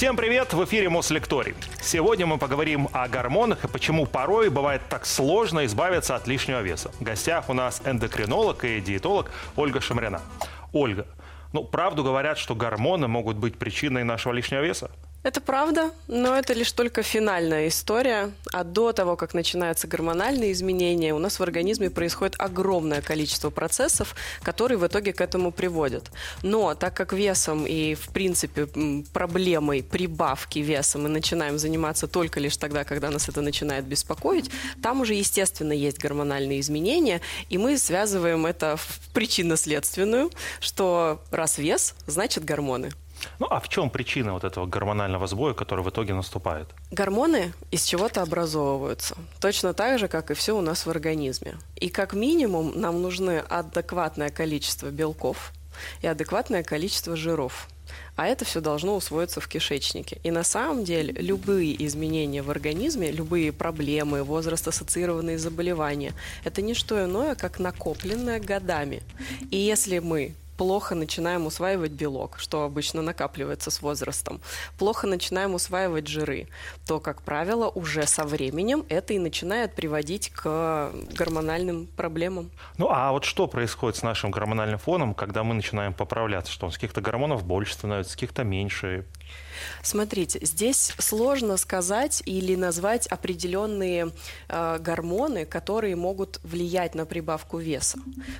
Всем привет! В эфире Мослекторий. Сегодня мы поговорим о гормонах и почему порой бывает так сложно избавиться от лишнего веса. В гостях у нас эндокринолог и диетолог Ольга Шамрина. Ольга, ну, правду говорят, что гормоны могут быть причиной нашего лишнего веса? Это правда, но это лишь только финальная история. А до того, как начинаются гормональные изменения, у нас в организме происходит огромное количество процессов, которые в итоге к этому приводят. Но так как весом и, в принципе, проблемой прибавки веса мы начинаем заниматься только лишь тогда, когда нас это начинает беспокоить, там уже, естественно, есть гормональные изменения, и мы связываем это в причинно-следственную, что раз вес, значит гормоны. Ну а в чем причина вот этого гормонального сбоя, который в итоге наступает? Гормоны из чего-то образовываются. Точно так же, как и все у нас в организме. И как минимум нам нужны адекватное количество белков и адекватное количество жиров. А это все должно усвоиться в кишечнике. И на самом деле любые изменения в организме, любые проблемы, возраст-ассоциированные заболевания, это не что иное, как накопленное годами. И если мы плохо начинаем усваивать белок, что обычно накапливается с возрастом, плохо начинаем усваивать жиры, то, как правило, уже со временем это и начинает приводить к гормональным проблемам. Ну а вот что происходит с нашим гормональным фоном, когда мы начинаем поправляться? Что он с каких-то гормонов больше становится, с каких-то меньше? Смотрите, здесь сложно сказать или назвать определенные э, гормоны, которые могут влиять на прибавку веса,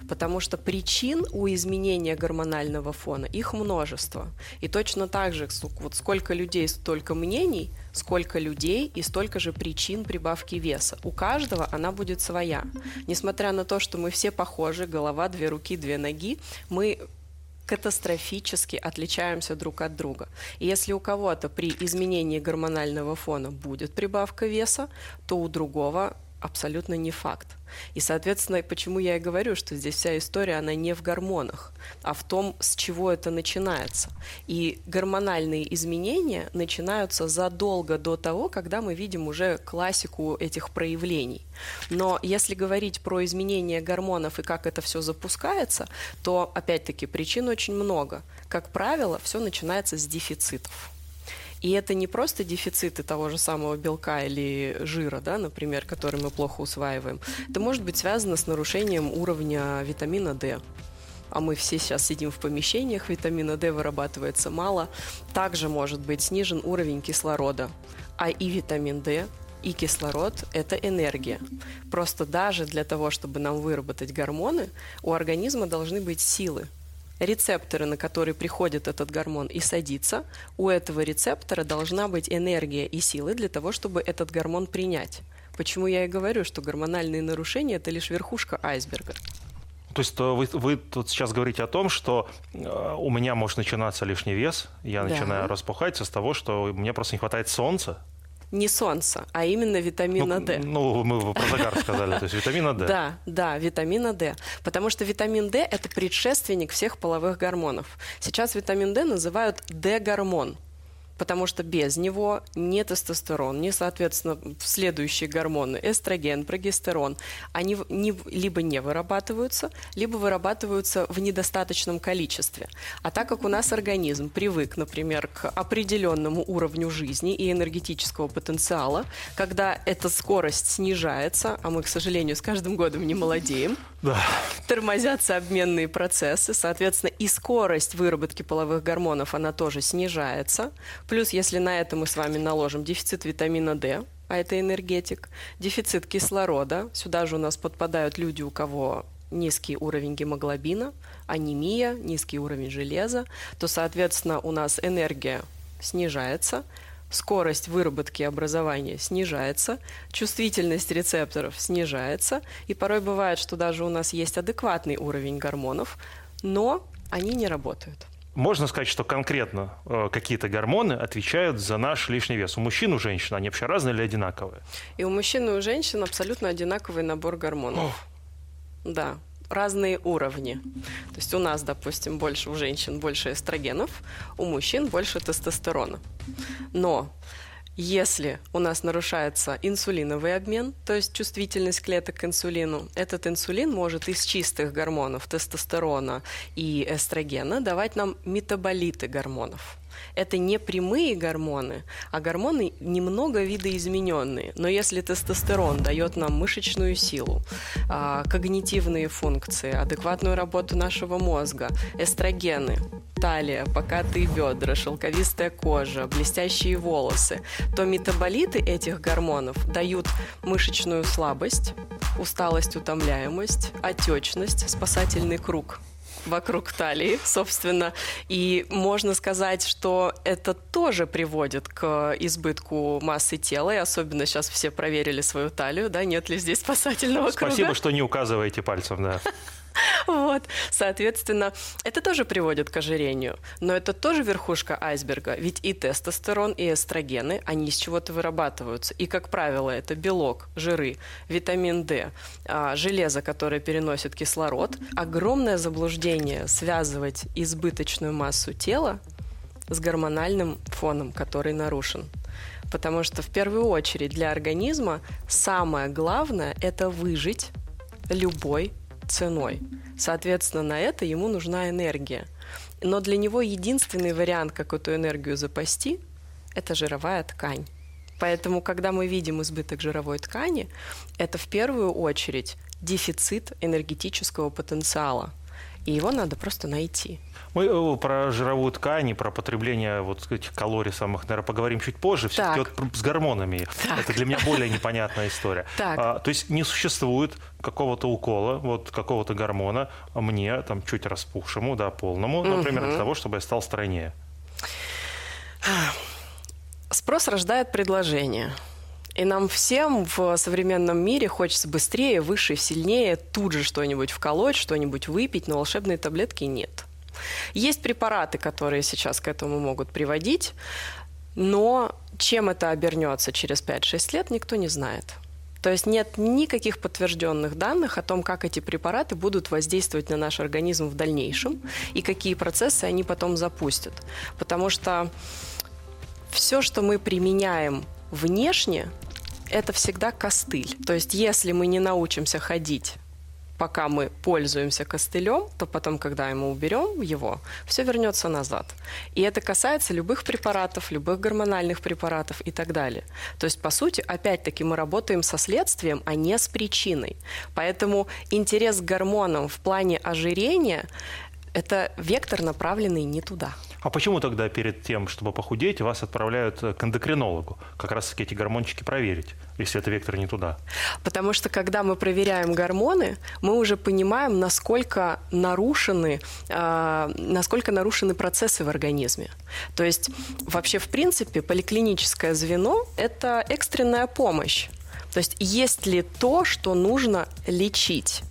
потому что причин у изменения гормонального фона их множество. И точно так же, вот сколько людей, столько мнений, сколько людей и столько же причин прибавки веса. У каждого она будет своя. Несмотря на то, что мы все похожи, голова, две руки, две ноги, мы катастрофически отличаемся друг от друга. И если у кого-то при изменении гормонального фона будет прибавка веса, то у другого абсолютно не факт. И, соответственно, почему я и говорю, что здесь вся история, она не в гормонах, а в том, с чего это начинается. И гормональные изменения начинаются задолго до того, когда мы видим уже классику этих проявлений. Но если говорить про изменения гормонов и как это все запускается, то, опять-таки, причин очень много. Как правило, все начинается с дефицитов. И это не просто дефициты того же самого белка или жира, да, например, который мы плохо усваиваем. Это может быть связано с нарушением уровня витамина D а мы все сейчас сидим в помещениях, витамина D вырабатывается мало, также может быть снижен уровень кислорода. А и витамин D, и кислород – это энергия. Просто даже для того, чтобы нам выработать гормоны, у организма должны быть силы – рецепторы, на которые приходит этот гормон и садится, у этого рецептора должна быть энергия и силы для того, чтобы этот гормон принять. Почему я и говорю, что гормональные нарушения – это лишь верхушка айсберга. То есть вы, вы тут сейчас говорите о том, что э, у меня может начинаться лишний вес, я да. начинаю распухать с того, что мне просто не хватает солнца, не солнца, а именно витамина ну, D. Ну, мы про загар сказали, то есть витамина D. Да, да, витамина D. Потому что витамин D – это предшественник всех половых гормонов. Сейчас витамин D называют D-гормон потому что без него ни тестостерон, ни, соответственно, следующие гормоны, эстроген, прогестерон, они не, либо не вырабатываются, либо вырабатываются в недостаточном количестве. А так как у нас организм привык, например, к определенному уровню жизни и энергетического потенциала, когда эта скорость снижается, а мы, к сожалению, с каждым годом не молодеем, да. тормозятся обменные процессы, соответственно, и скорость выработки половых гормонов, она тоже снижается. Плюс, если на это мы с вами наложим дефицит витамина D, а это энергетик, дефицит кислорода, сюда же у нас подпадают люди, у кого низкий уровень гемоглобина, анемия, низкий уровень железа, то, соответственно, у нас энергия снижается, скорость выработки образования снижается, чувствительность рецепторов снижается, и порой бывает, что даже у нас есть адекватный уровень гормонов, но они не работают. Можно сказать, что конкретно э, какие-то гормоны отвечают за наш лишний вес. У мужчин, у женщин они вообще разные или одинаковые? И у мужчин, и у женщин абсолютно одинаковый набор гормонов. О. Да, разные уровни. То есть у нас, допустим, больше у женщин больше эстрогенов, у мужчин больше тестостерона. Но Если у нас нарушается инсулиновый обмен, то есть чувствительность клеток к инсулину, этот инсулин может из чистых гормонов тестостерона и эстрогена давать нам метаболиты гормонов. Это не прямые гормоны, а гормоны немного видоизмененные. Но если тестостерон дает нам мышечную силу, а, когнитивные функции, адекватную работу нашего мозга, эстрогены, талия, покатые бедра, шелковистая кожа, блестящие волосы, то метаболиты этих гормонов дают мышечную слабость, усталость, утомляемость, отечность, спасательный круг вокруг талии, собственно. И можно сказать, что это тоже приводит к избытку массы тела, и особенно сейчас все проверили свою талию, да, нет ли здесь спасательного круга. Спасибо, что не указываете пальцем, да. Вот, соответственно, это тоже приводит к ожирению, но это тоже верхушка айсберга, ведь и тестостерон, и эстрогены, они из чего-то вырабатываются, и, как правило, это белок, жиры, витамин D, а, железо, которое переносит кислород. Огромное заблуждение связывать избыточную массу тела с гормональным фоном, который нарушен. Потому что в первую очередь для организма самое главное – это выжить любой ценой. Соответственно, на это ему нужна энергия. Но для него единственный вариант, как эту энергию запасти, это жировая ткань. Поэтому, когда мы видим избыток жировой ткани, это в первую очередь дефицит энергетического потенциала. И его надо просто найти. Мы э, про жировую ткань и про потребление вот этих калорий самых, наверное, поговорим чуть позже. Все-таки вот с гормонами. Так. Это для меня более непонятная история. Так. А, то есть не существует какого-то укола, вот какого-то гормона мне, там, чуть распухшему, да, полному, например, угу. для того, чтобы я стал стройнее. Спрос рождает предложение. И нам всем в современном мире хочется быстрее, выше, сильнее, тут же что-нибудь вколоть, что-нибудь выпить, но волшебной таблетки нет. Есть препараты, которые сейчас к этому могут приводить, но чем это обернется через 5-6 лет, никто не знает. То есть нет никаких подтвержденных данных о том, как эти препараты будут воздействовать на наш организм в дальнейшем и какие процессы они потом запустят. Потому что все, что мы применяем внешне, это всегда костыль. То есть если мы не научимся ходить пока мы пользуемся костылем, то потом, когда мы уберем его, все вернется назад. И это касается любых препаратов, любых гормональных препаратов и так далее. То есть, по сути, опять-таки мы работаем со следствием, а не с причиной. Поэтому интерес к гормонам в плане ожирения – это вектор, направленный не туда. А почему тогда перед тем, чтобы похудеть, вас отправляют к эндокринологу? Как раз таки эти гормончики проверить, если это вектор не туда. Потому что когда мы проверяем гормоны, мы уже понимаем, насколько нарушены, э, насколько нарушены процессы в организме. То есть вообще, в принципе, поликлиническое звено – это экстренная помощь. То есть есть ли то, что нужно лечить?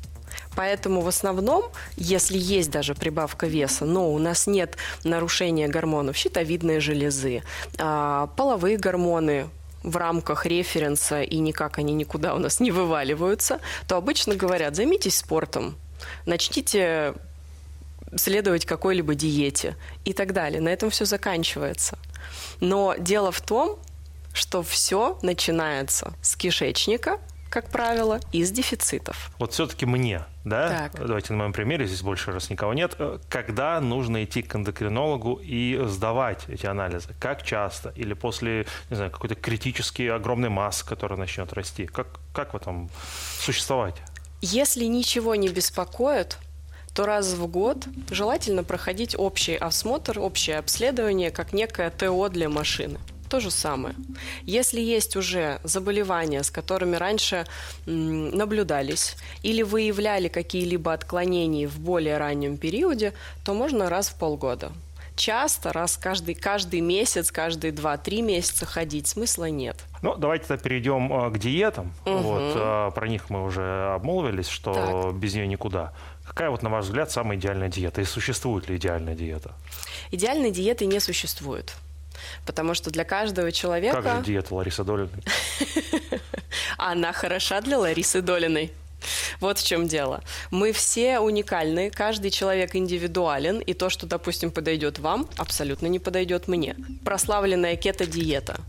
Поэтому в основном, если есть даже прибавка веса, но у нас нет нарушения гормонов щитовидной железы, а, половые гормоны в рамках референса и никак они никуда у нас не вываливаются, то обычно говорят, займитесь спортом, начните следовать какой-либо диете и так далее. На этом все заканчивается. Но дело в том, что все начинается с кишечника, как правило, из дефицитов. Вот все-таки мне, да? Так. Давайте на моем примере, здесь больше раз никого нет. Э, когда нужно идти к эндокринологу и сдавать эти анализы? Как часто? Или после, не знаю, какой-то критический огромной массы, которая начнет расти? Как, как в этом существовать? Если ничего не беспокоит, то раз в год желательно проходить общий осмотр, общее обследование, как некое ТО для машины то же самое. Если есть уже заболевания, с которыми раньше наблюдались или выявляли какие-либо отклонения в более раннем периоде, то можно раз в полгода. Часто, раз каждый, каждый месяц, каждые 2-3 месяца ходить смысла нет. Ну, давайте тогда перейдем а, к диетам. Угу. Вот, а, про них мы уже обмолвились, что так. без нее никуда. Какая вот, на ваш взгляд, самая идеальная диета? И существует ли идеальная диета? Идеальной диеты не существует. Потому что для каждого человека... Как же диета Ларисы Долиной? Она хороша для Ларисы Долиной. Вот в чем дело. Мы все уникальны, каждый человек индивидуален, и то, что, допустим, подойдет вам, абсолютно не подойдет мне. Прославленная кето-диета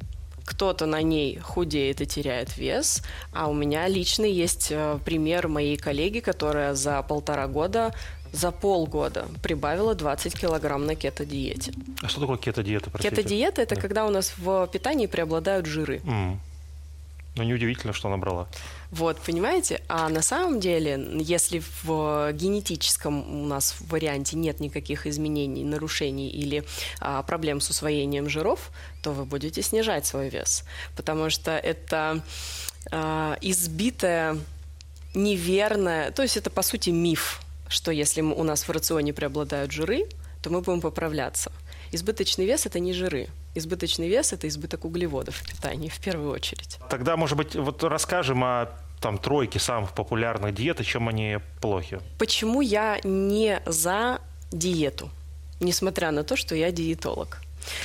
кто-то на ней худеет и теряет вес, а у меня лично есть э, пример моей коллеги, которая за полтора года за полгода прибавила 20 килограмм на кето-диете. А что такое кето-диета? Кето-диета – это да. когда у нас в питании преобладают жиры. Mm. Ну, неудивительно, что набрала. Вот, понимаете? А на самом деле, если в генетическом у нас варианте нет никаких изменений, нарушений или а, проблем с усвоением жиров, то вы будете снижать свой вес. Потому что это а, избитая, неверная, то есть это, по сути, миф, что если у нас в рационе преобладают жиры, то мы будем поправляться. Избыточный вес – это не жиры. Избыточный вес – это избыток углеводов в питании в первую очередь. Тогда, может быть, вот расскажем о там тройке самых популярных диет и чем они плохи. Почему я не за диету, несмотря на то, что я диетолог?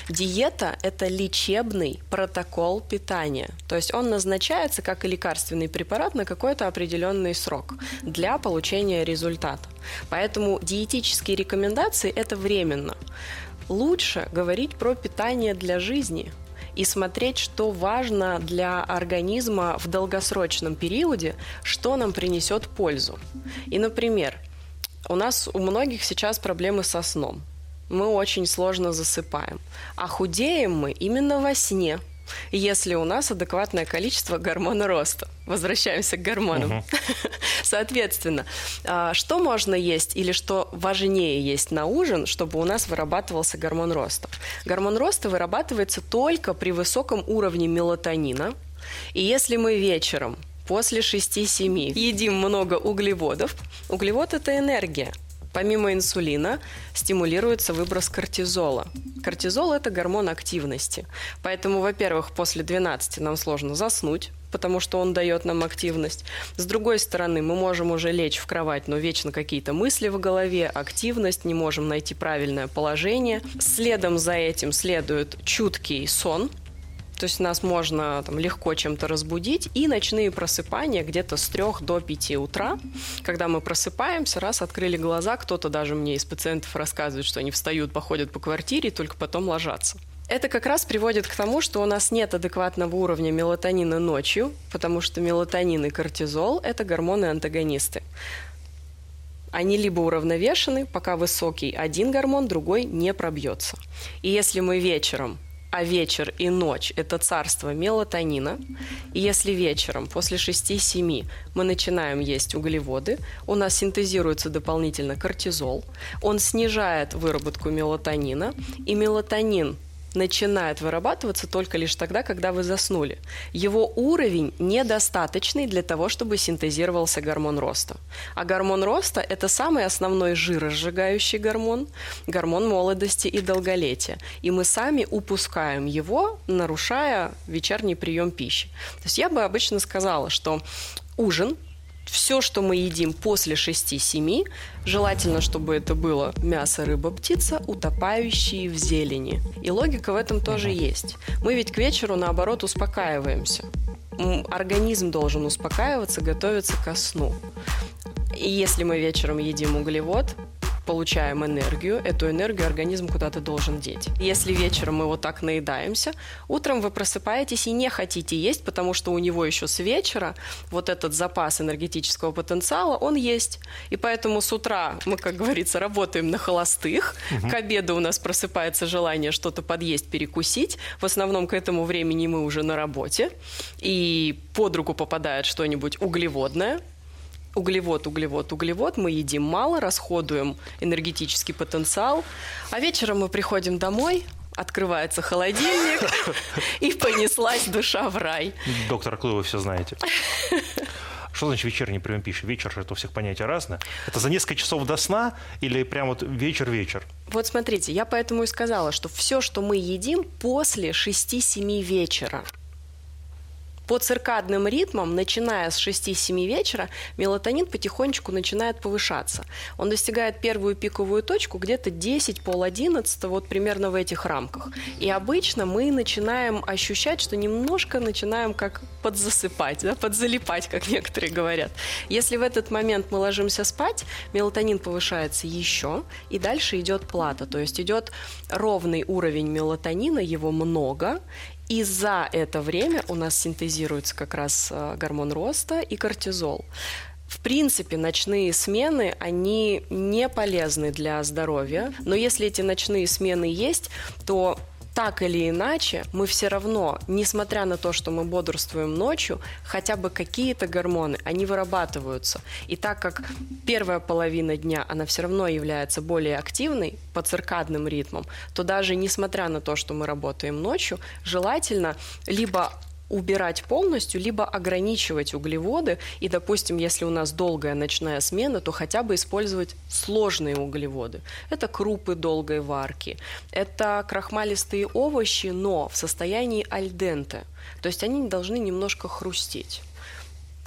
Диета – это лечебный протокол питания. То есть он назначается как лекарственный препарат на какой-то определенный срок для получения результата. Поэтому диетические рекомендации – это временно. Лучше говорить про питание для жизни и смотреть, что важно для организма в долгосрочном периоде, что нам принесет пользу. И, например, у нас у многих сейчас проблемы со сном. Мы очень сложно засыпаем. А худеем мы именно во сне – если у нас адекватное количество гормона роста. Возвращаемся к гормонам. Угу. Соответственно, а, что можно есть или что важнее есть на ужин, чтобы у нас вырабатывался гормон роста? Гормон роста вырабатывается только при высоком уровне мелатонина. И если мы вечером после 6-7 едим много углеводов, углевод – это энергия – Помимо инсулина стимулируется выброс кортизола. Кортизол – это гормон активности. Поэтому, во-первых, после 12 нам сложно заснуть, потому что он дает нам активность. С другой стороны, мы можем уже лечь в кровать, но вечно какие-то мысли в голове, активность, не можем найти правильное положение. Следом за этим следует чуткий сон – то есть нас можно там, легко чем-то разбудить. И ночные просыпания где-то с 3 до 5 утра. Когда мы просыпаемся, раз открыли глаза, кто-то даже мне из пациентов рассказывает, что они встают, походят по квартире и только потом ложатся. Это как раз приводит к тому, что у нас нет адекватного уровня мелатонина ночью, потому что мелатонин и кортизол – это гормоны-антагонисты они либо уравновешены, пока высокий один гормон, другой не пробьется. И если мы вечером а вечер и ночь – это царство мелатонина. И если вечером после 6-7 мы начинаем есть углеводы, у нас синтезируется дополнительно кортизол, он снижает выработку мелатонина, и мелатонин начинает вырабатываться только лишь тогда, когда вы заснули. Его уровень недостаточный для того, чтобы синтезировался гормон роста. А гормон роста – это самый основной жиросжигающий гормон, гормон молодости и долголетия. И мы сами упускаем его, нарушая вечерний прием пищи. То есть я бы обычно сказала, что ужин все, что мы едим после 6-7, желательно, чтобы это было мясо, рыба, птица, утопающие в зелени. И логика в этом тоже есть. Мы ведь к вечеру, наоборот, успокаиваемся. Организм должен успокаиваться, готовиться ко сну. И если мы вечером едим углевод, получаем энергию, эту энергию организм куда-то должен деть. Если вечером мы вот так наедаемся, утром вы просыпаетесь и не хотите есть, потому что у него еще с вечера вот этот запас энергетического потенциала, он есть. И поэтому с утра мы, как говорится, работаем на холостых. Угу. К обеду у нас просыпается желание что-то подъесть, перекусить. В основном к этому времени мы уже на работе. И под руку попадает что-нибудь углеводное, углевод, углевод, углевод, мы едим мало, расходуем энергетический потенциал, а вечером мы приходим домой, открывается холодильник, и понеслась душа в рай. Доктор Клы, вы все знаете. Что значит вечерний прием пищи? Вечер это у всех понятия разное. Это за несколько часов до сна или прям вот вечер-вечер? Вот смотрите, я поэтому и сказала, что все, что мы едим после 6-7 вечера – по циркадным ритмам, начиная с 6-7 вечера, мелатонин потихонечку начинает повышаться. Он достигает первую пиковую точку где-то 10, пол 11, вот примерно в этих рамках. И обычно мы начинаем ощущать, что немножко начинаем как подзасыпать, да, подзалипать, как некоторые говорят. Если в этот момент мы ложимся спать, мелатонин повышается еще, и дальше идет плата, то есть идет ровный уровень мелатонина, его много, И за это время у нас синтезируется как раз э, гормон роста и кортизол. В принципе, ночные смены, они не полезны для здоровья, но если эти ночные смены есть, то так или иначе, мы все равно, несмотря на то, что мы бодрствуем ночью, хотя бы какие-то гормоны, они вырабатываются. И так как первая половина дня, она все равно является более активной по циркадным ритмам, то даже несмотря на то, что мы работаем ночью, желательно либо убирать полностью, либо ограничивать углеводы. И, допустим, если у нас долгая ночная смена, то хотя бы использовать сложные углеводы. Это крупы долгой варки, это крахмалистые овощи, но в состоянии альденте. То есть они должны немножко хрустеть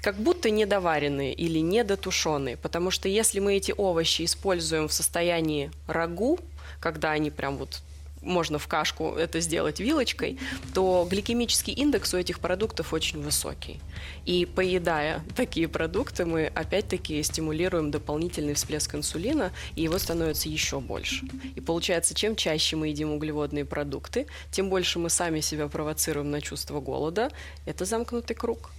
как будто недоваренные или недотушенные, потому что если мы эти овощи используем в состоянии рагу, когда они прям вот можно в кашку это сделать вилочкой, то гликемический индекс у этих продуктов очень высокий. И поедая такие продукты, мы опять-таки стимулируем дополнительный всплеск инсулина, и его становится еще больше. И получается, чем чаще мы едим углеводные продукты, тем больше мы сами себя провоцируем на чувство голода. Это замкнутый круг.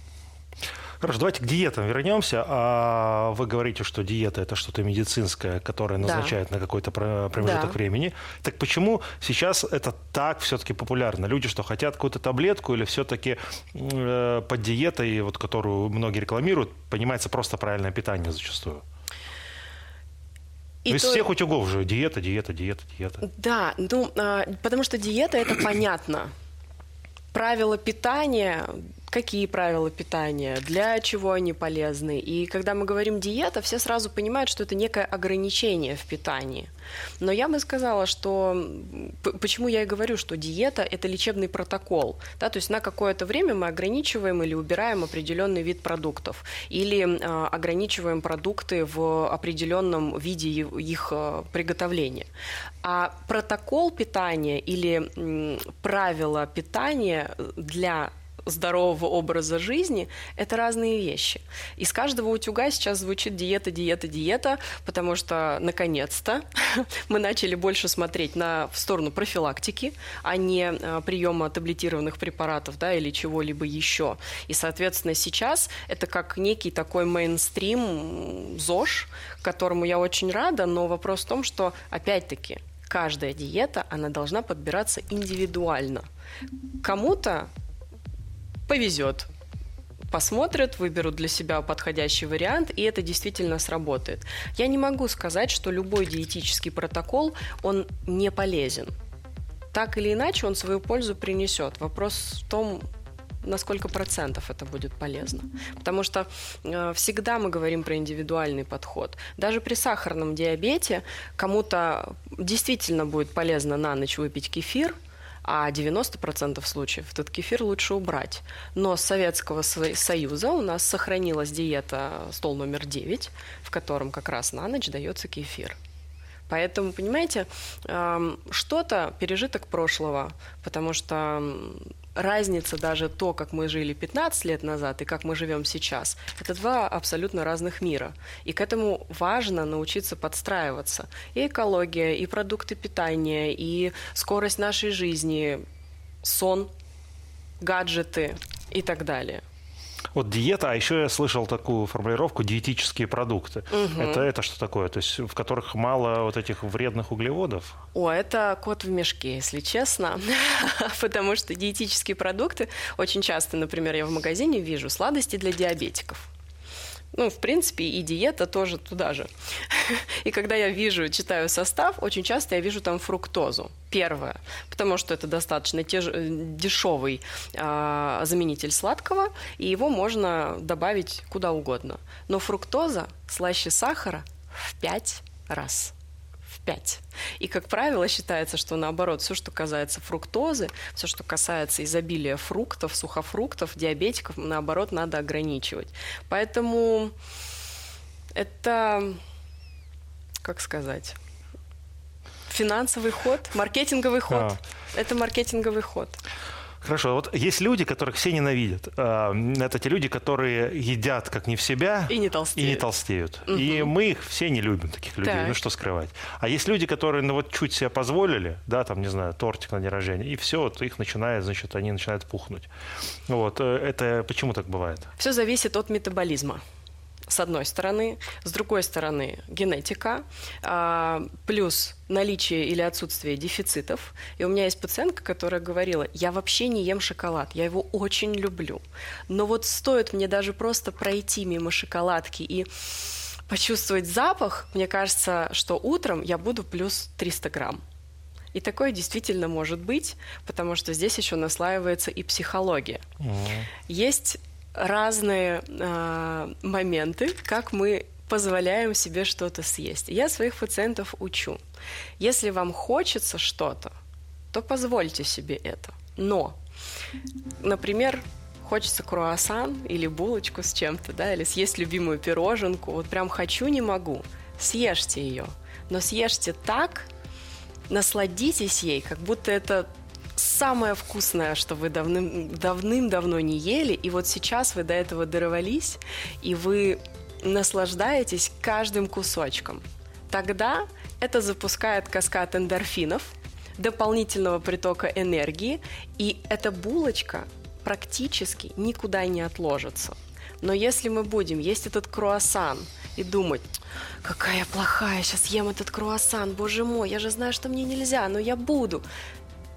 Хорошо, давайте к диетам вернемся. А вы говорите, что диета это что-то медицинское, которое назначают да. на какой-то промежуток да. времени. Так почему сейчас это так все-таки популярно? Люди что, хотят какую-то таблетку или все-таки э, под диетой, вот, которую многие рекламируют, понимается просто правильное питание зачастую? И Из то... всех утюгов же диета, диета, диета, диета. Да, ну, а, потому что диета это понятно. Правила питания какие правила питания, для чего они полезны. И когда мы говорим диета, все сразу понимают, что это некое ограничение в питании. Но я бы сказала, что почему я и говорю, что диета – это лечебный протокол. Да? То есть на какое-то время мы ограничиваем или убираем определенный вид продуктов, или э, ограничиваем продукты в определенном виде их э, приготовления. А протокол питания или м, правила питания для здорового образа жизни – это разные вещи. Из каждого утюга сейчас звучит диета, диета, диета, потому что, наконец-то, мы начали больше смотреть на, в сторону профилактики, а не а, приема таблетированных препаратов да, или чего-либо еще. И, соответственно, сейчас это как некий такой мейнстрим ЗОЖ, которому я очень рада, но вопрос в том, что, опять-таки, каждая диета, она должна подбираться индивидуально. Кому-то повезет посмотрят, выберут для себя подходящий вариант, и это действительно сработает. Я не могу сказать, что любой диетический протокол, он не полезен. Так или иначе, он свою пользу принесет. Вопрос в том, на сколько процентов это будет полезно. Потому что э, всегда мы говорим про индивидуальный подход. Даже при сахарном диабете кому-то действительно будет полезно на ночь выпить кефир – а 90% случаев этот кефир лучше убрать. Но с Советского Союза у нас сохранилась диета стол номер 9, в котором как раз на ночь дается кефир. Поэтому, понимаете, что-то пережиток прошлого, потому что разница даже то, как мы жили 15 лет назад и как мы живем сейчас, это два абсолютно разных мира. И к этому важно научиться подстраиваться. И экология, и продукты питания, и скорость нашей жизни, сон, гаджеты и так далее. Вот диета, а еще я слышал такую формулировку диетические продукты. Угу. Это, это что такое? То есть в которых мало вот этих вредных углеводов? О, это кот в мешке, если честно. Потому что диетические продукты очень часто, например, я в магазине вижу сладости для диабетиков. Ну, в принципе, и диета тоже туда же. И когда я вижу, читаю состав, очень часто я вижу там фруктозу. Первое, потому что это достаточно теж... дешевый а, заменитель сладкого, и его можно добавить куда угодно. Но фруктоза слаще сахара в пять раз. 5. И, как правило, считается, что наоборот, все, что касается фруктозы, все, что касается изобилия фруктов, сухофруктов, диабетиков, наоборот, надо ограничивать. Поэтому это, как сказать, финансовый ход, маркетинговый ход. А. Это маркетинговый ход. Хорошо, вот есть люди, которых все ненавидят. А, это те люди, которые едят как не в себя и не толстеют. И, не толстеют. Угу. и мы их все не любим, таких людей. Так. Ну что скрывать. А есть люди, которые ну, вот чуть себе позволили, да, там, не знаю, тортик на день рождения, и все, вот их начинает, значит, они начинают пухнуть. Вот. Э, это почему так бывает? Все зависит от метаболизма с одной стороны, с другой стороны генетика, а, плюс наличие или отсутствие дефицитов. И у меня есть пациентка, которая говорила, я вообще не ем шоколад, я его очень люблю. Но вот стоит мне даже просто пройти мимо шоколадки и почувствовать запах, мне кажется, что утром я буду плюс 300 грамм. И такое действительно может быть, потому что здесь еще наслаивается и психология. Mm. Есть разные э, моменты, как мы позволяем себе что-то съесть. Я своих пациентов учу. Если вам хочется что-то, то позвольте себе это. Но, например, хочется круассан или булочку с чем-то, да, или съесть любимую пироженку, вот прям хочу, не могу, съешьте ее. Но съешьте так, насладитесь ей, как будто это самое вкусное, что вы давным, давным-давно не ели, и вот сейчас вы до этого дорвались, и вы наслаждаетесь каждым кусочком. Тогда это запускает каскад эндорфинов, дополнительного притока энергии, и эта булочка практически никуда не отложится. Но если мы будем есть этот круассан и думать, какая плохая, сейчас ем этот круассан, боже мой, я же знаю, что мне нельзя, но я буду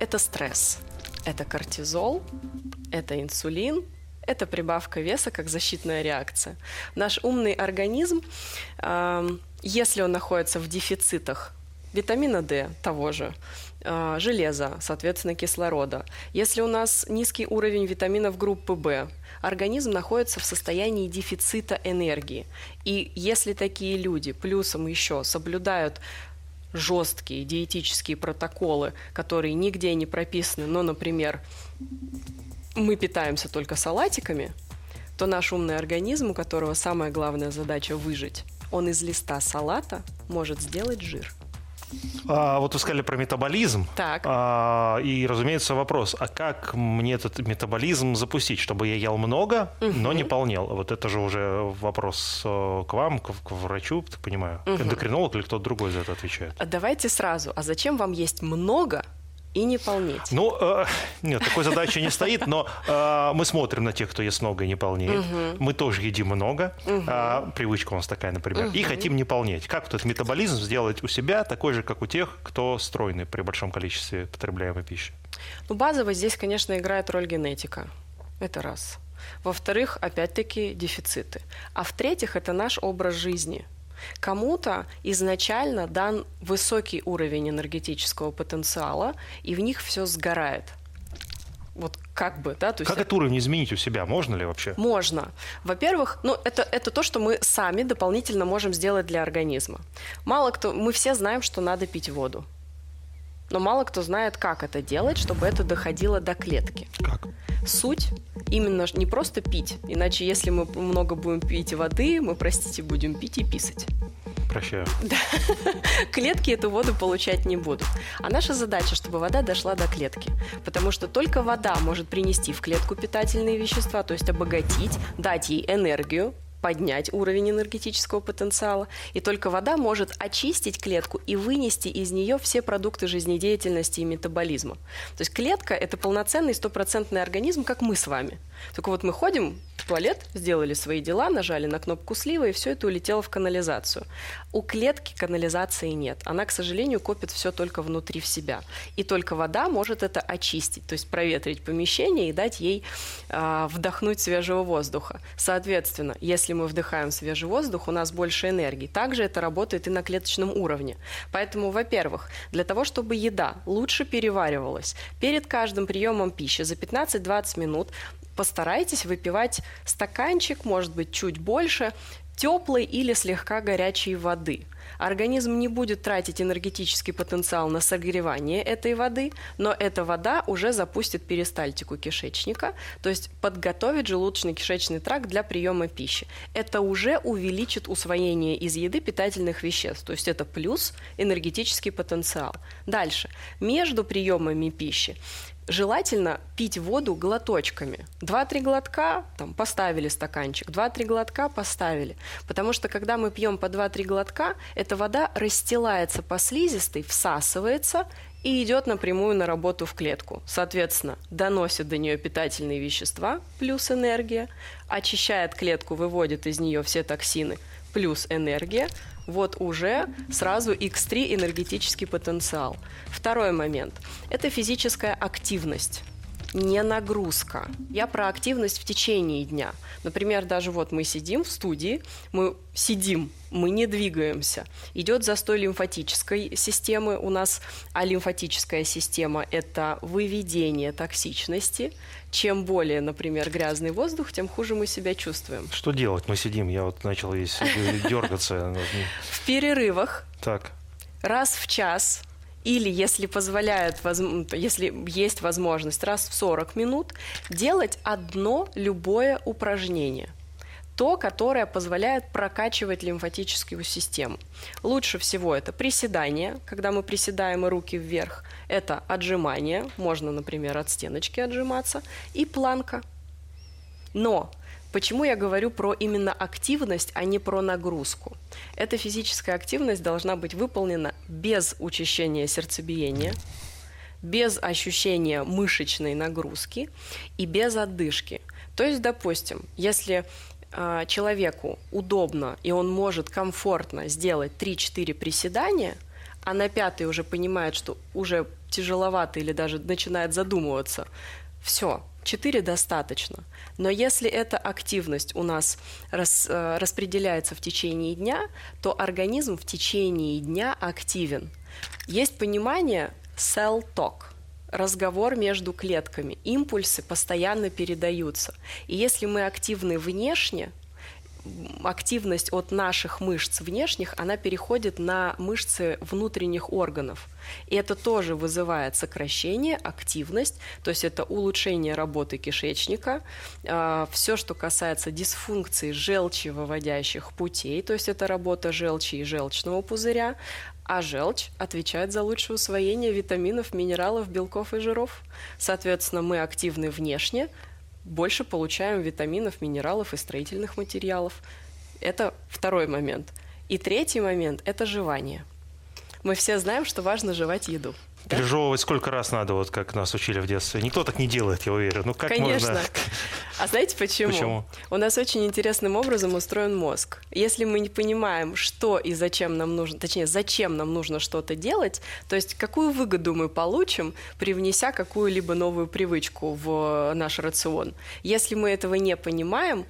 это стресс, это кортизол, это инсулин, это прибавка веса как защитная реакция. Наш умный организм, если он находится в дефицитах витамина D того же, а, железа, соответственно, кислорода. Если у нас низкий уровень витаминов группы В, организм находится в состоянии дефицита энергии. И если такие люди плюсом еще соблюдают жесткие диетические протоколы, которые нигде не прописаны, но, например, мы питаемся только салатиками, то наш умный организм, у которого самая главная задача выжить, он из листа салата может сделать жир. А, вот вы сказали про метаболизм. Так. А, и, разумеется, вопрос, а как мне этот метаболизм запустить, чтобы я ел много, угу. но не полнел? Вот это же уже вопрос э, к вам, к, к врачу, понимаю. Угу. Эндокринолог или кто-то другой за это отвечает? Давайте сразу. А зачем вам есть много, и не полнеть. Ну, э, нет, такой задачи не стоит, но э, мы смотрим на тех, кто ест много и не полнеет. Угу. Мы тоже едим много, угу. э, привычка у нас такая, например, угу. и хотим не полнеть. Как вот этот метаболизм сделать у себя такой же, как у тех, кто стройный при большом количестве потребляемой пищи? Ну, базово здесь, конечно, играет роль генетика. Это раз. Во-вторых, опять-таки, дефициты. А в-третьих, это наш образ жизни – Кому-то изначально дан высокий уровень энергетического потенциала, и в них все сгорает. Вот как бы, да? То есть как этот уровень изменить у себя? Можно ли вообще? Можно. Во-первых, ну, это, это то, что мы сами дополнительно можем сделать для организма. Мало кто, мы все знаем, что надо пить воду. Но мало кто знает, как это делать, чтобы это доходило до клетки. Как? Суть именно не просто пить, иначе если мы много будем пить воды, мы, простите, будем пить и писать. Прощаю. Да. Клетки эту воду получать не будут. А наша задача, чтобы вода дошла до клетки. Потому что только вода может принести в клетку питательные вещества, то есть обогатить, дать ей энергию, поднять уровень энергетического потенциала, и только вода может очистить клетку и вынести из нее все продукты жизнедеятельности и метаболизма. То есть клетка – это полноценный стопроцентный организм, как мы с вами. Только вот мы ходим в туалет, сделали свои дела, нажали на кнопку слива, и все это улетело в канализацию. У клетки канализации нет. Она, к сожалению, копит все только внутри в себя. И только вода может это очистить, то есть проветрить помещение и дать ей э, вдохнуть свежего воздуха. Соответственно, если мы вдыхаем свежий воздух, у нас больше энергии. Также это работает и на клеточном уровне. Поэтому, во-первых, для того, чтобы еда лучше переваривалась, перед каждым приемом пищи за 15-20 минут постарайтесь выпивать стаканчик, может быть, чуть больше, теплой или слегка горячей воды. Организм не будет тратить энергетический потенциал на согревание этой воды, но эта вода уже запустит перистальтику кишечника, то есть подготовит желудочно-кишечный тракт для приема пищи. Это уже увеличит усвоение из еды питательных веществ, то есть это плюс энергетический потенциал. Дальше. Между приемами пищи желательно пить воду глоточками. Два-три глотка, там, поставили стаканчик, два-три глотка поставили. Потому что, когда мы пьем по два-три глотка, эта вода расстилается по слизистой, всасывается и идет напрямую на работу в клетку. Соответственно, доносит до нее питательные вещества плюс энергия, очищает клетку, выводит из нее все токсины плюс энергия, вот уже сразу X3 энергетический потенциал. Второй момент – это физическая активность не нагрузка. Я про активность в течение дня. Например, даже вот мы сидим в студии, мы сидим, мы не двигаемся. Идет застой лимфатической системы у нас, а лимфатическая система – это выведение токсичности. Чем более, например, грязный воздух, тем хуже мы себя чувствуем. Что делать? Мы сидим, я вот начал весь дергаться. В перерывах так. раз в час или, если позволяет, если есть возможность, раз в 40 минут делать одно любое упражнение – то, которое позволяет прокачивать лимфатическую систему. Лучше всего это приседание, когда мы приседаем и руки вверх. Это отжимание, можно, например, от стеночки отжиматься, и планка. Но Почему я говорю про именно активность, а не про нагрузку? Эта физическая активность должна быть выполнена без учащения сердцебиения, без ощущения мышечной нагрузки и без отдышки. То есть, допустим, если э, человеку удобно и он может комфортно сделать 3-4 приседания, а на пятый уже понимает, что уже тяжеловато или даже начинает задумываться, все, 4 достаточно. Но если эта активность у нас рас, э, распределяется в течение дня, то организм в течение дня активен. Есть понимание cell talk – разговор между клетками. Импульсы постоянно передаются. И если мы активны внешне, активность от наших мышц внешних, она переходит на мышцы внутренних органов. И это тоже вызывает сокращение, активность, то есть это улучшение работы кишечника. А, Все, что касается дисфункции желчевыводящих путей, то есть это работа желчи и желчного пузыря, а желчь отвечает за лучшее усвоение витаминов, минералов, белков и жиров. Соответственно, мы активны внешне, больше получаем витаминов, минералов и строительных материалов. Это второй момент. И третий момент – это жевание. Мы все знаем, что важно жевать еду. Да? Пережевывать сколько раз надо, вот как нас учили в детстве. Никто так не делает, я уверен. Ну как Конечно. можно? А знаете почему? Почему? У нас очень интересным образом устроен мозг. Если мы не понимаем, что и зачем нам нужно, точнее, зачем нам нужно что-то делать, то есть какую выгоду мы получим, привнеся какую-либо новую привычку в наш рацион. Если мы этого не понимаем,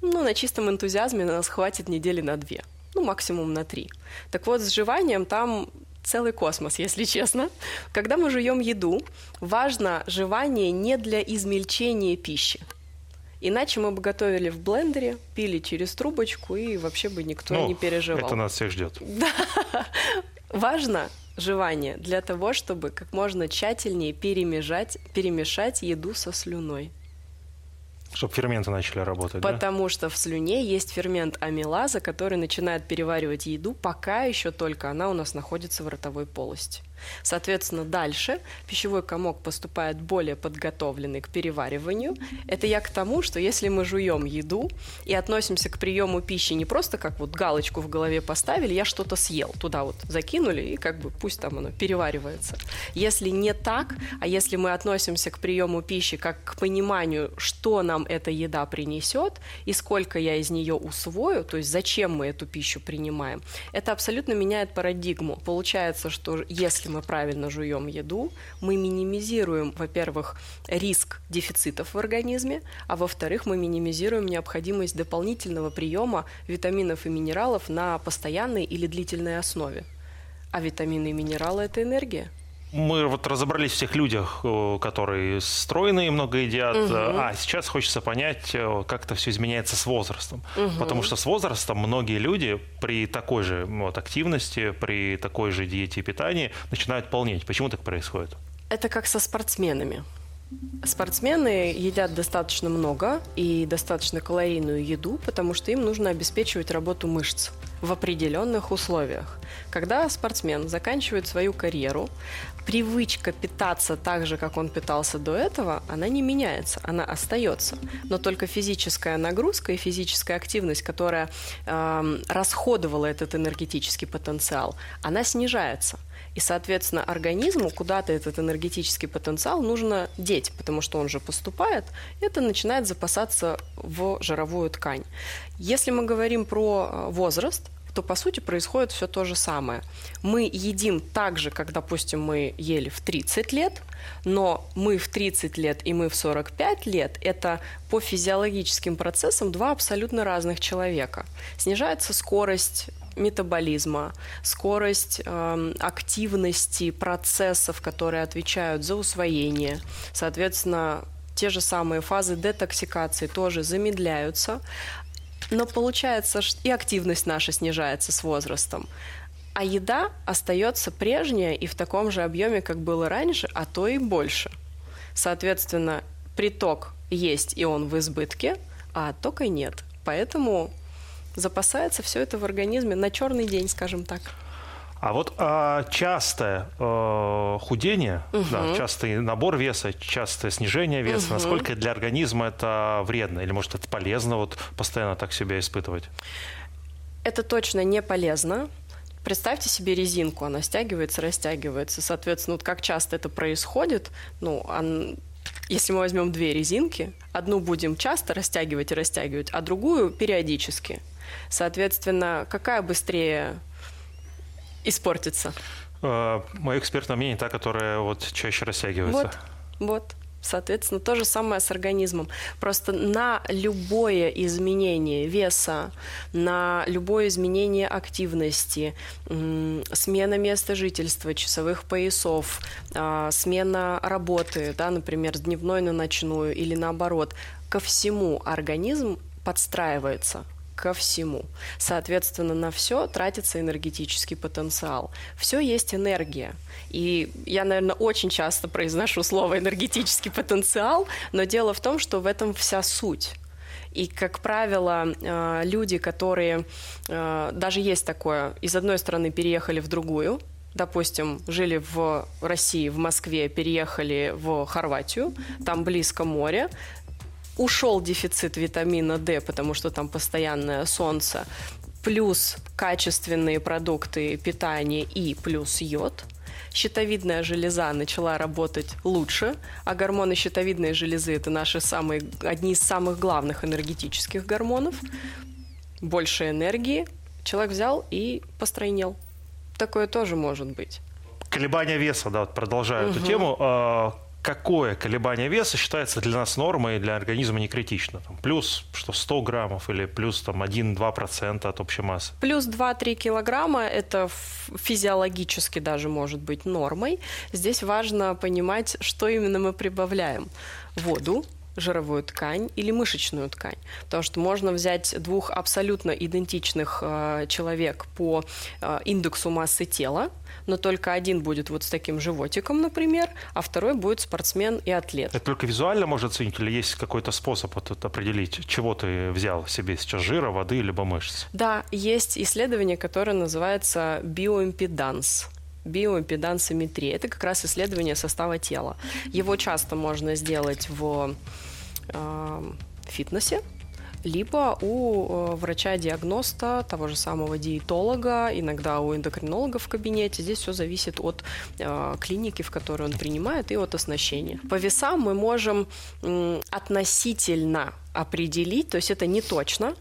ну, на чистом энтузиазме нас хватит недели на две ну, максимум на три. Так вот, с жеванием там целый космос, если честно. Когда мы жуем еду, важно жевание не для измельчения пищи. Иначе мы бы готовили в блендере, пили через трубочку, и вообще бы никто ну, не переживал. Это нас всех ждет. Да. Важно жевание для того, чтобы как можно тщательнее перемешать, перемешать еду со слюной. Чтобы ферменты начали работать, Потому да? что в слюне есть фермент амилаза, который начинает переваривать еду, пока еще только она у нас находится в ротовой полости. Соответственно, дальше пищевой комок поступает более подготовленный к перевариванию. Это я к тому, что если мы жуем еду и относимся к приему пищи не просто как вот галочку в голове поставили, я что-то съел, туда вот закинули, и как бы пусть там оно переваривается. Если не так, а если мы относимся к приему пищи как к пониманию, что нам эта еда принесет и сколько я из нее усвою, то есть зачем мы эту пищу принимаем, это абсолютно меняет парадигму. Получается, что если мы правильно жуем еду, мы минимизируем, во-первых, риск дефицитов в организме, а во-вторых, мы минимизируем необходимость дополнительного приема витаминов и минералов на постоянной или длительной основе. А витамины и минералы – это энергия – мы вот разобрались в тех людях, э, которые стройные, много едят, угу. а сейчас хочется понять, э, как это все изменяется с возрастом. Угу. Потому что с возрастом многие люди при такой же вот, активности, при такой же диете и питании начинают полнеть. Почему так происходит? Это как со спортсменами. Спортсмены едят достаточно много и достаточно калорийную еду, потому что им нужно обеспечивать работу мышц. в определенных условиях. Когда спортсмен заканчивает свою карьеру, привычка питаться так же, как он питался до этого, она не меняется, она остается. Но только физическая нагрузка и физическая активность, которая э, расходовала этот энергетический потенциал, она снижается. И, соответственно, организму куда-то этот энергетический потенциал нужно деть, потому что он же поступает, и это начинает запасаться в жировую ткань. Если мы говорим про э, возраст, то по сути происходит все то же самое. Мы едим так же, как, допустим, мы ели в 30 лет, но мы в 30 лет и мы в 45 лет – это по физиологическим процессам два абсолютно разных человека. Снижается скорость метаболизма, скорость э, активности процессов, которые отвечают за усвоение. Соответственно, те же самые фазы детоксикации тоже замедляются, но получается, и активность наша снижается с возрастом. А еда остается прежняя и в таком же объеме, как было раньше, а то и больше. Соответственно, приток есть, и он в избытке, а оттока нет. Поэтому запасается все это в организме на черный день, скажем так. А вот а, частое э, худение, угу. да, частый набор веса, частое снижение веса, угу. насколько для организма это вредно? Или, может, это полезно вот постоянно так себя испытывать? Это точно не полезно. Представьте себе резинку, она стягивается, растягивается. Соответственно, вот как часто это происходит, ну, он, если мы возьмем две резинки, одну будем часто растягивать и растягивать, а другую периодически. Соответственно, какая быстрее испортится? Э, мое экспертное мнение та, которая вот чаще растягивается. Вот, вот. Соответственно, то же самое с организмом. Просто на любое изменение веса, на любое изменение активности, смена места жительства, часовых поясов, а, смена работы, да, например, с дневной на ночную или наоборот, ко всему организм подстраивается ко всему. Соответственно, на все тратится энергетический потенциал. Все есть энергия. И я, наверное, очень часто произношу слово энергетический потенциал, но дело в том, что в этом вся суть. И, как правило, э, люди, которые э, даже есть такое, из одной страны переехали в другую, допустим, жили в России, в Москве, переехали в Хорватию, там близко море, ушел дефицит витамина D, потому что там постоянное солнце, плюс качественные продукты питания и плюс йод, щитовидная железа начала работать лучше, а гормоны щитовидной железы – это наши самые, одни из самых главных энергетических гормонов. Больше энергии человек взял и постройнел. Такое тоже может быть. Колебания веса, да, вот продолжаю угу. эту тему. Какое колебание веса считается для нас нормой для организма не критично? Там, плюс что 100 граммов или плюс там, 1-2% от общей массы? Плюс 2-3 килограмма – это физиологически даже может быть нормой. Здесь важно понимать, что именно мы прибавляем. Воду, жировую ткань или мышечную ткань. Потому что можно взять двух абсолютно идентичных э, человек по э, индексу массы тела, но только один будет вот с таким животиком, например, а второй будет спортсмен и атлет. Это только визуально можно оценить или есть какой-то способ вот определить, чего ты взял себе сейчас, жира, воды, либо мышц? Да, есть исследование, которое называется биоимпеданс биоимпедансометрия. Это как раз исследование состава тела. Его часто можно сделать в э, фитнесе, либо у э, врача-диагноста, того же самого диетолога, иногда у эндокринолога в кабинете. Здесь все зависит от э, клиники, в которой он принимает, и от оснащения. По весам мы можем э, относительно определить, то есть это не точно,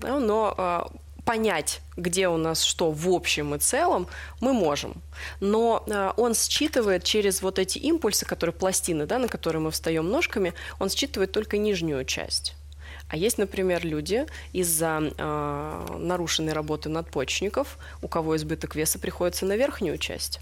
да, но э, понять, где у нас что в общем и целом, мы можем. Но э, он считывает через вот эти импульсы, которые пластины, да, на которые мы встаем ножками, он считывает только нижнюю часть. А есть, например, люди из-за э, нарушенной работы надпочечников, у кого избыток веса приходится на верхнюю часть.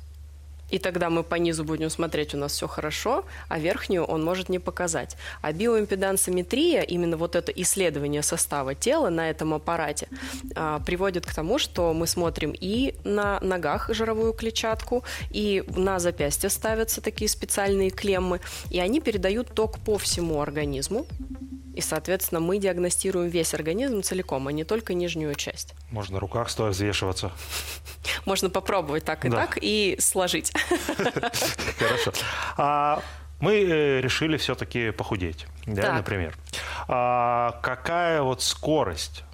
И тогда мы по низу будем смотреть, у нас все хорошо, а верхнюю он может не показать. А биоимпедансометрия, именно вот это исследование состава тела на этом аппарате, а, приводит к тому, что мы смотрим и на ногах жировую клетчатку, и на запястье ставятся такие специальные клеммы, и они передают ток по всему организму. И, соответственно, мы диагностируем весь организм целиком, а не только нижнюю часть. Можно на руках стоя взвешиваться. Можно попробовать так и да. так и сложить. Хорошо. А мы э, решили все-таки похудеть, да, например. А какая вот скорость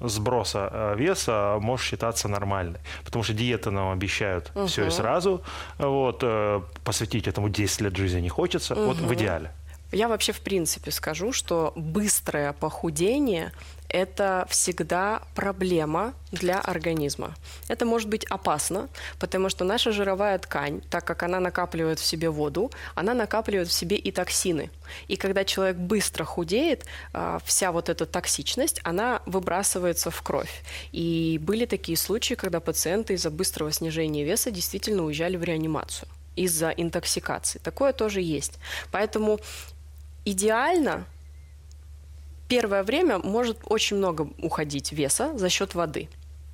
сброса э, веса может считаться нормальной. Потому что диеты нам обещают угу. все и сразу. Вот, э, посвятить этому 10 лет жизни не хочется. Угу. Вот в идеале. Я вообще в принципе скажу, что быстрое похудение это всегда проблема для организма. Это может быть опасно, потому что наша жировая ткань, так как она накапливает в себе воду, она накапливает в себе и токсины. И когда человек быстро худеет, а, вся вот эта токсичность, она выбрасывается в кровь. И были такие случаи, когда пациенты из-за быстрого снижения веса действительно уезжали в реанимацию из-за интоксикации. Такое тоже есть. Поэтому идеально первое время может очень много уходить веса за счет воды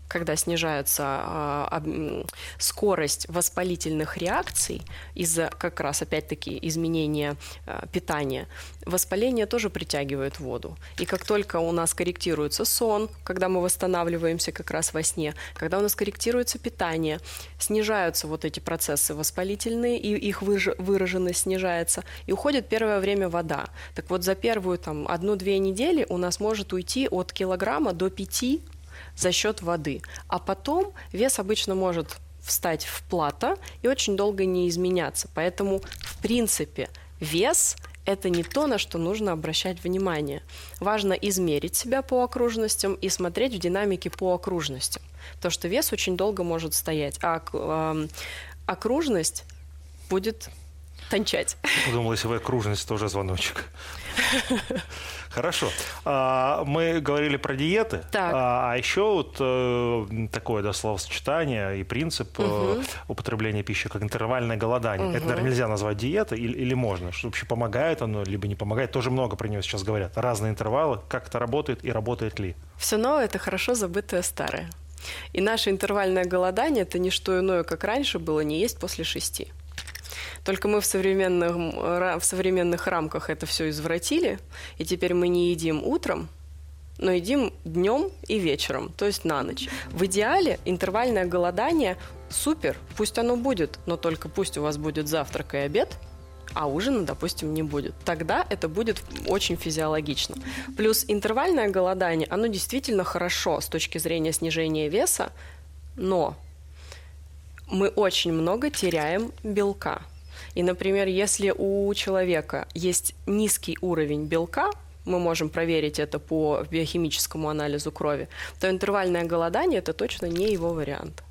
когда снижается э, скорость воспалительных реакций из-за как раз опять-таки изменения э, питания, воспаление тоже притягивает воду. И как только у нас корректируется сон, когда мы восстанавливаемся как раз во сне, когда у нас корректируется питание, снижаются вот эти процессы воспалительные, и их выраженность снижается, и уходит первое время вода. Так вот, за первую там одну-две недели у нас может уйти от килограмма до пяти за счет воды. А потом вес обычно может встать в плато и очень долго не изменяться. Поэтому, в принципе, вес это не то, на что нужно обращать внимание. Важно измерить себя по окружностям и смотреть в динамике по окружностям. То, что вес очень долго может стоять, а э, окружность будет тончать. Подумал, если вы окружность, то уже звоночек. Хорошо. А, мы говорили про диеты, так. а еще вот э, такое да, словосочетание и принцип угу. употребления пищи как интервальное голодание. Угу. Это, наверное, нельзя назвать диетой или, или можно? Что вообще помогает оно, либо не помогает? Тоже много про него сейчас говорят. Разные интервалы, как это работает и работает ли? Все новое – это хорошо забытое старое. И наше интервальное голодание – это не что иное, как раньше было, не есть после шести. Только мы в современных, в современных рамках это все извратили, и теперь мы не едим утром, но едим днем и вечером, то есть на ночь. В идеале интервальное голодание супер, пусть оно будет, но только пусть у вас будет завтрак и обед, а ужина, допустим, не будет. Тогда это будет очень физиологично. Плюс интервальное голодание, оно действительно хорошо с точки зрения снижения веса, но мы очень много теряем белка. И, например, если у человека есть низкий уровень белка, мы можем проверить это по биохимическому анализу крови, то интервальное голодание – это точно не его вариант.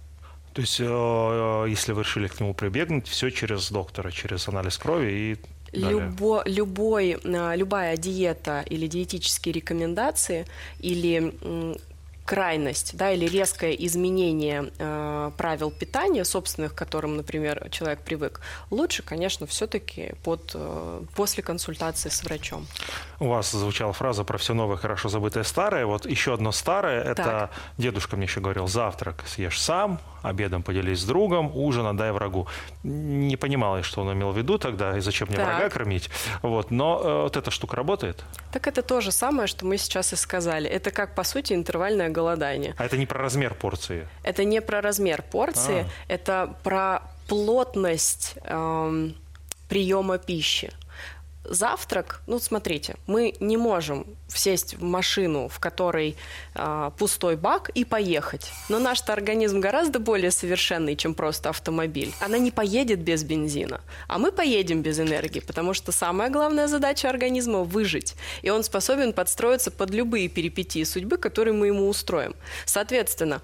То есть, э, если вы решили к нему прибегнуть, все через доктора, через анализ крови и Любо, любой, э, любая диета или диетические рекомендации или крайность да, или резкое изменение э, правил питания собственных, к которым, например, человек привык, лучше, конечно, все-таки под, э, после консультации с врачом. У вас звучала фраза про все новое, хорошо забытое старое. Вот еще одно старое, так. это дедушка мне еще говорил, завтрак съешь сам, обедом поделись с другом, ужин отдай врагу. Не понимала, что он имел в виду тогда и зачем мне так. врага кормить. Вот. Но э, вот эта штука работает. Так это то же самое, что мы сейчас и сказали. Это как, по сути, интервальное голодание. А это не про размер порции? Это не про размер порции, а. это про плотность эм, приема пищи завтрак, ну смотрите, мы не можем сесть в машину, в которой э, пустой бак и поехать. Но наш организм гораздо более совершенный, чем просто автомобиль. Она не поедет без бензина, а мы поедем без энергии, потому что самая главная задача организма – выжить. И он способен подстроиться под любые перипетии судьбы, которые мы ему устроим. Соответственно,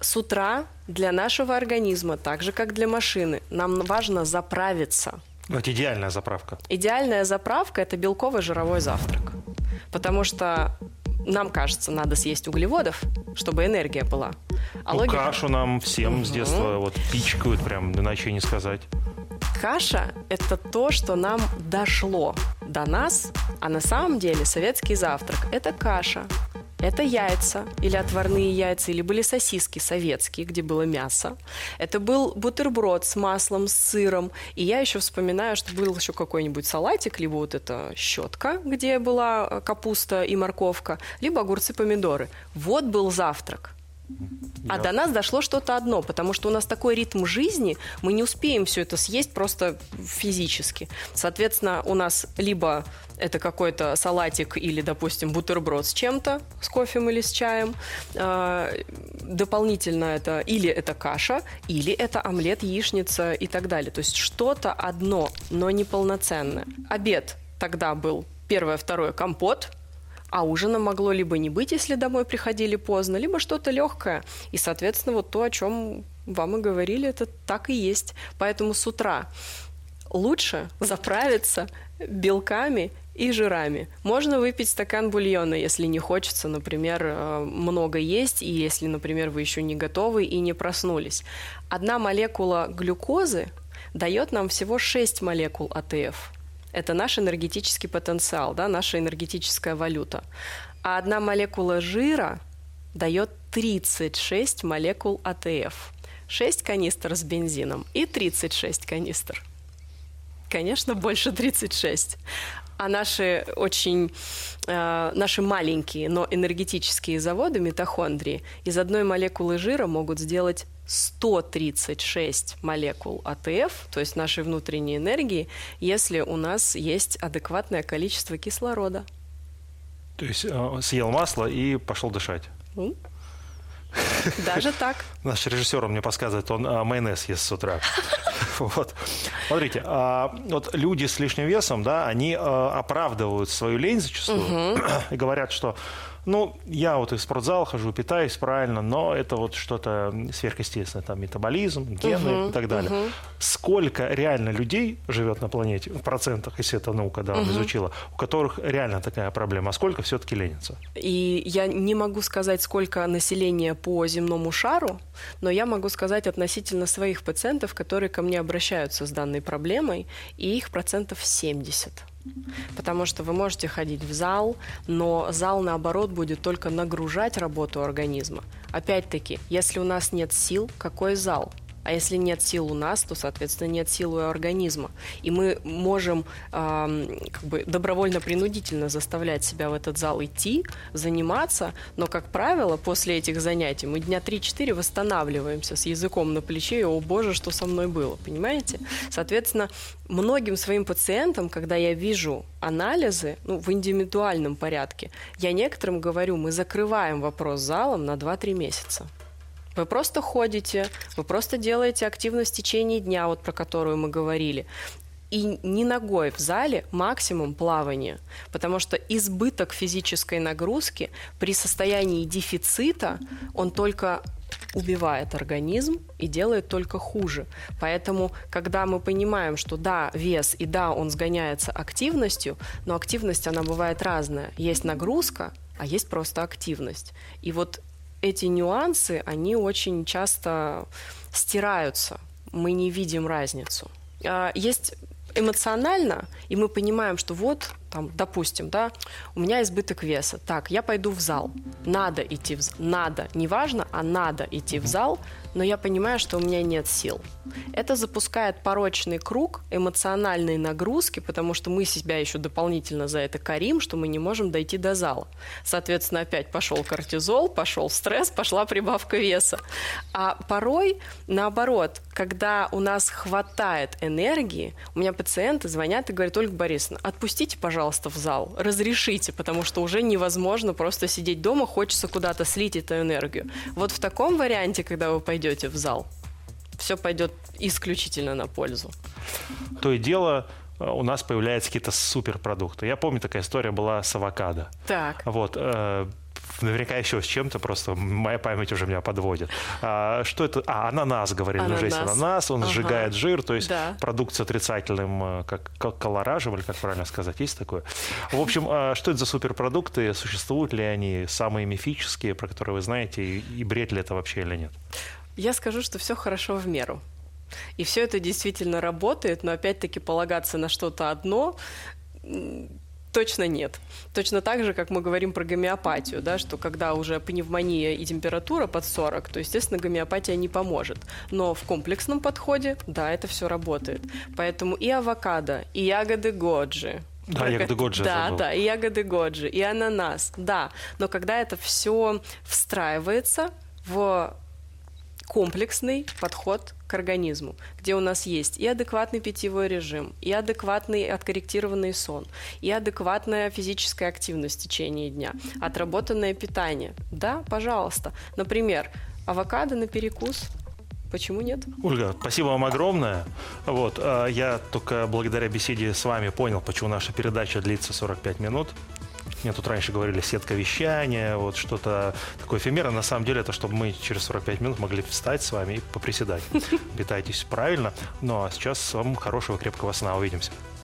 с утра для нашего организма, так же как для машины, нам важно заправиться – вот идеальная заправка. Идеальная заправка – это белковый жировой завтрак. Потому что нам кажется, надо съесть углеводов, чтобы энергия была. А ну, логика... кашу нам всем угу. с детства вот пичкают, прям иначе не сказать. Каша – это то, что нам дошло до нас, а на самом деле советский завтрак – это каша, это яйца или отварные яйца, или были сосиски советские, где было мясо. Это был бутерброд с маслом, с сыром. И я еще вспоминаю, что был еще какой-нибудь салатик, либо вот эта щетка, где была капуста и морковка, либо огурцы, помидоры. Вот был завтрак. А до нас дошло что-то одно, потому что у нас такой ритм жизни, мы не успеем все это съесть просто физически. Соответственно, у нас либо это какой-то салатик или, допустим, бутерброд с чем-то, с кофе или с чаем. А, дополнительно это или это каша, или это омлет, яичница и так далее. То есть что-то одно, но не полноценное. Обед тогда был первое, второе компот, а ужина могло либо не быть, если домой приходили поздно, либо что-то легкое. И, соответственно, вот то, о чем вам и говорили, это так и есть. Поэтому с утра лучше заправиться белками и жирами. Можно выпить стакан бульона, если не хочется, например, э, много есть, и если, например, вы еще не готовы и не проснулись. Одна молекула глюкозы дает нам всего 6 молекул АТФ. Это наш энергетический потенциал, да, наша энергетическая валюта. А одна молекула жира дает 36 молекул АТФ. 6 канистр с бензином и 36 канистр. Конечно, больше 36. А наши очень э, наши маленькие, но энергетические заводы митохондрии из одной молекулы жира могут сделать 136 молекул АТФ, то есть нашей внутренней энергии, если у нас есть адекватное количество кислорода. То есть э, съел масло и пошел дышать. Даже так. Наш режиссер мне подсказывает, он а, майонез ест с утра. Вот. Смотрите, а, вот люди с лишним весом, да, они а, оправдывают свою лень зачастую и говорят, что ну, я вот и в спортзал хожу, питаюсь правильно, но это вот что-то сверхъестественное, там метаболизм, гены uh-huh, и так далее. Uh-huh. Сколько реально людей живет на планете, в процентах, если это наука да, uh-huh. изучила, у которых реально такая проблема, а сколько все-таки ленится? И я не могу сказать, сколько населения по земному шару, но я могу сказать относительно своих пациентов, которые ко мне обращаются с данной проблемой, и их процентов 70. Потому что вы можете ходить в зал, но зал, наоборот, будет только нагружать работу организма. Опять-таки, если у нас нет сил, какой зал? А если нет сил у нас, то, соответственно, нет сил у организма. И мы можем э, как бы добровольно-принудительно заставлять себя в этот зал идти, заниматься, но, как правило, после этих занятий мы дня 3-4 восстанавливаемся с языком на плече, и, о боже, что со мной было, понимаете? Соответственно, многим своим пациентам, когда я вижу анализы ну, в индивидуальном порядке, я некоторым говорю, мы закрываем вопрос залом на 2-3 месяца. Вы просто ходите, вы просто делаете активность в течение дня, вот про которую мы говорили. И не ногой в зале, максимум плавание. Потому что избыток физической нагрузки при состоянии дефицита, он только убивает организм и делает только хуже. Поэтому, когда мы понимаем, что да, вес и да, он сгоняется активностью, но активность, она бывает разная. Есть нагрузка, а есть просто активность. И вот эти нюансы, они очень часто стираются. Мы не видим разницу. А, есть эмоционально, и мы понимаем, что вот, там, допустим, да, у меня избыток веса. Так, я пойду в зал. Надо идти в зал. Надо. Не важно, а надо идти в зал, но я понимаю, что у меня нет сил. Это запускает порочный круг эмоциональной нагрузки, потому что мы себя еще дополнительно за это корим, что мы не можем дойти до зала. Соответственно, опять пошел кортизол, пошел стресс, пошла прибавка веса. А порой, наоборот, когда у нас хватает энергии, у меня пациенты звонят и говорят, Ольга Борисовна, отпустите, пожалуйста, в зал, разрешите, потому что уже невозможно просто сидеть дома, хочется куда-то слить эту энергию. Вот в таком варианте, когда вы пойдете пойдете в зал, все пойдет исключительно на пользу. То и дело, э, у нас появляются какие-то суперпродукты. Я помню, такая история была с авокадо. Так. Вот. Э, наверняка еще с чем-то, просто моя память уже меня подводит. А, что это? А, ананас, говорили, ананас. уже есть ананас, он ага. сжигает жир, то есть да. продукт с отрицательным э, как, как колоражем, или как правильно сказать, есть такое? В общем, а, что это за суперпродукты, существуют ли они, самые мифические, про которые вы знаете, и, и бред ли это вообще или нет? Я скажу, что все хорошо в меру. И все это действительно работает, но опять-таки полагаться на что-то одно точно нет. Точно так же, как мы говорим про гомеопатию, да, что когда уже пневмония и температура под 40, то, естественно, гомеопатия не поможет. Но в комплексном подходе, да, это все работает. Поэтому и авокадо, и ягоды годжи, да, Про... ягоды годжи. Да, да, и ягоды годжи, и ананас, да. Но когда это все встраивается в комплексный подход к организму, где у нас есть и адекватный питьевой режим, и адекватный откорректированный сон, и адекватная физическая активность в течение дня, отработанное питание. Да, пожалуйста. Например, авокадо на перекус Почему нет? Ольга, спасибо вам огромное. Вот, а, я только благодаря беседе с вами понял, почему наша передача длится 45 минут. Мне тут раньше говорили сетка вещания, вот что-то такое эфемерное. На самом деле это чтобы мы через 45 минут могли встать с вами и поприседать. Питайтесь правильно. Ну а сейчас вам хорошего крепкого сна. Увидимся.